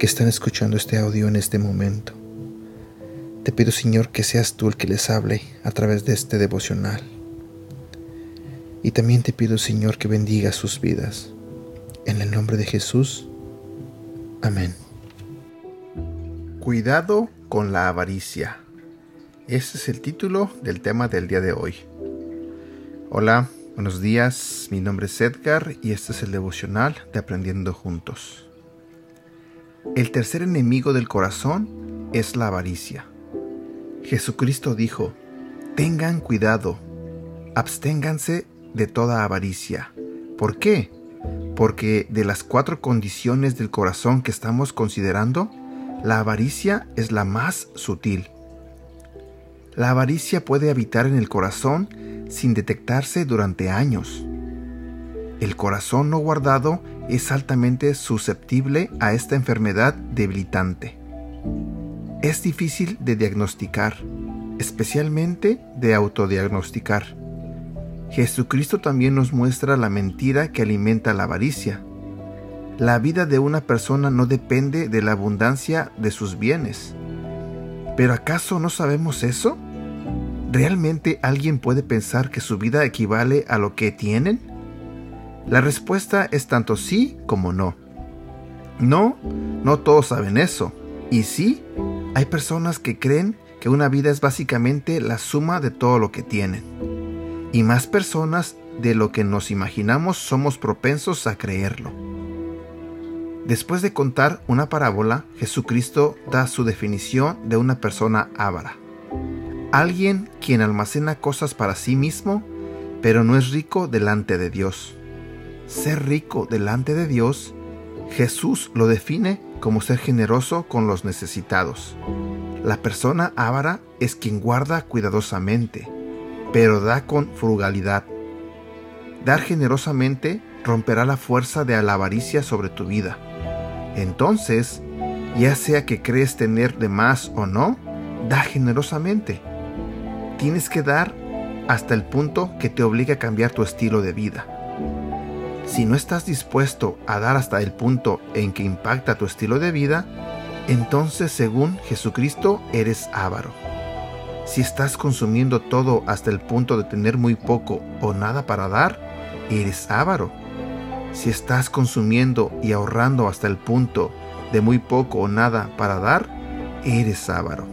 que están escuchando este audio en este momento. Te pido, Señor, que seas tú el que les hable a través de este devocional. Y también te pido, Señor, que bendiga sus vidas. En el nombre de Jesús. Amén. Cuidado con la avaricia. Ese es el título del tema del día de hoy. Hola, buenos días, mi nombre es Edgar y este es el devocional de Aprendiendo Juntos. El tercer enemigo del corazón es la avaricia. Jesucristo dijo, tengan cuidado, absténganse de toda avaricia. ¿Por qué? Porque de las cuatro condiciones del corazón que estamos considerando, la avaricia es la más sutil. La avaricia puede habitar en el corazón sin detectarse durante años. El corazón no guardado es altamente susceptible a esta enfermedad debilitante. Es difícil de diagnosticar, especialmente de autodiagnosticar. Jesucristo también nos muestra la mentira que alimenta la avaricia. La vida de una persona no depende de la abundancia de sus bienes. ¿Pero acaso no sabemos eso? ¿Realmente alguien puede pensar que su vida equivale a lo que tienen? La respuesta es tanto sí como no. No, no todos saben eso. Y sí, hay personas que creen que una vida es básicamente la suma de todo lo que tienen. Y más personas de lo que nos imaginamos somos propensos a creerlo. Después de contar una parábola, Jesucristo da su definición de una persona ávara. Alguien quien almacena cosas para sí mismo, pero no es rico delante de Dios. Ser rico delante de Dios, Jesús lo define como ser generoso con los necesitados. La persona ávara es quien guarda cuidadosamente, pero da con frugalidad. Dar generosamente romperá la fuerza de la avaricia sobre tu vida entonces, ya sea que crees tener de más o no, da generosamente. Tienes que dar hasta el punto que te obliga a cambiar tu estilo de vida. Si no estás dispuesto a dar hasta el punto en que impacta tu estilo de vida, entonces según Jesucristo eres avaro. Si estás consumiendo todo hasta el punto de tener muy poco o nada para dar, eres avaro. Si estás consumiendo y ahorrando hasta el punto de muy poco o nada para dar, eres avaro.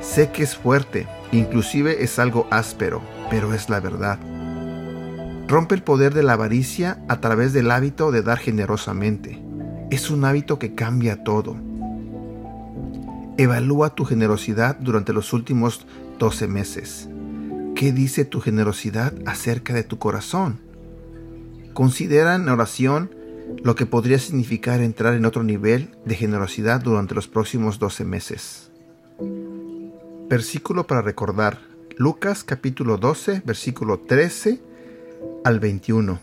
Sé que es fuerte, inclusive es algo áspero, pero es la verdad. Rompe el poder de la avaricia a través del hábito de dar generosamente. Es un hábito que cambia todo. Evalúa tu generosidad durante los últimos 12 meses. ¿Qué dice tu generosidad acerca de tu corazón? Considera en oración lo que podría significar entrar en otro nivel de generosidad durante los próximos 12 meses. Versículo para recordar. Lucas capítulo 12, versículo 13 al 21.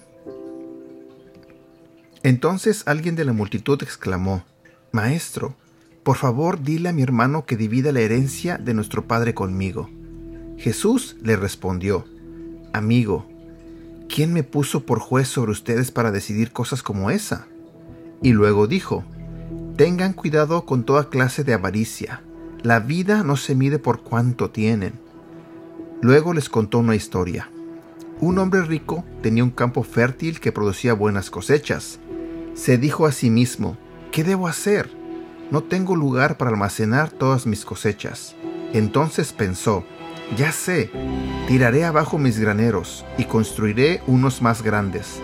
Entonces alguien de la multitud exclamó, Maestro, por favor dile a mi hermano que divida la herencia de nuestro Padre conmigo. Jesús le respondió, Amigo, ¿quién me puso por juez sobre ustedes para decidir cosas como esa? Y luego dijo, tengan cuidado con toda clase de avaricia. La vida no se mide por cuánto tienen. Luego les contó una historia. Un hombre rico tenía un campo fértil que producía buenas cosechas. Se dijo a sí mismo, ¿qué debo hacer? No tengo lugar para almacenar todas mis cosechas. Entonces pensó, ya sé, tiraré abajo mis graneros y construiré unos más grandes.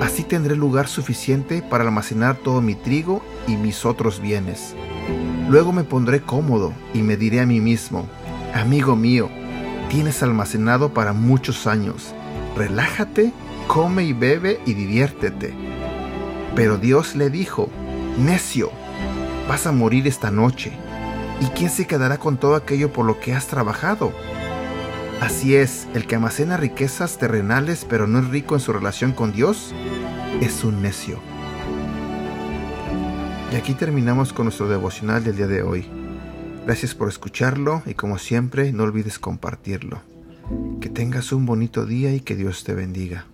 Así tendré lugar suficiente para almacenar todo mi trigo y mis otros bienes. Luego me pondré cómodo y me diré a mí mismo, amigo mío, tienes almacenado para muchos años. Relájate, come y bebe y diviértete. Pero Dios le dijo, necio, Vas a morir esta noche. ¿Y quién se quedará con todo aquello por lo que has trabajado? Así es, el que almacena riquezas terrenales pero no es rico en su relación con Dios, es un necio. Y aquí terminamos con nuestro devocional del día de hoy. Gracias por escucharlo y como siempre no olvides compartirlo. Que tengas un bonito día y que Dios te bendiga.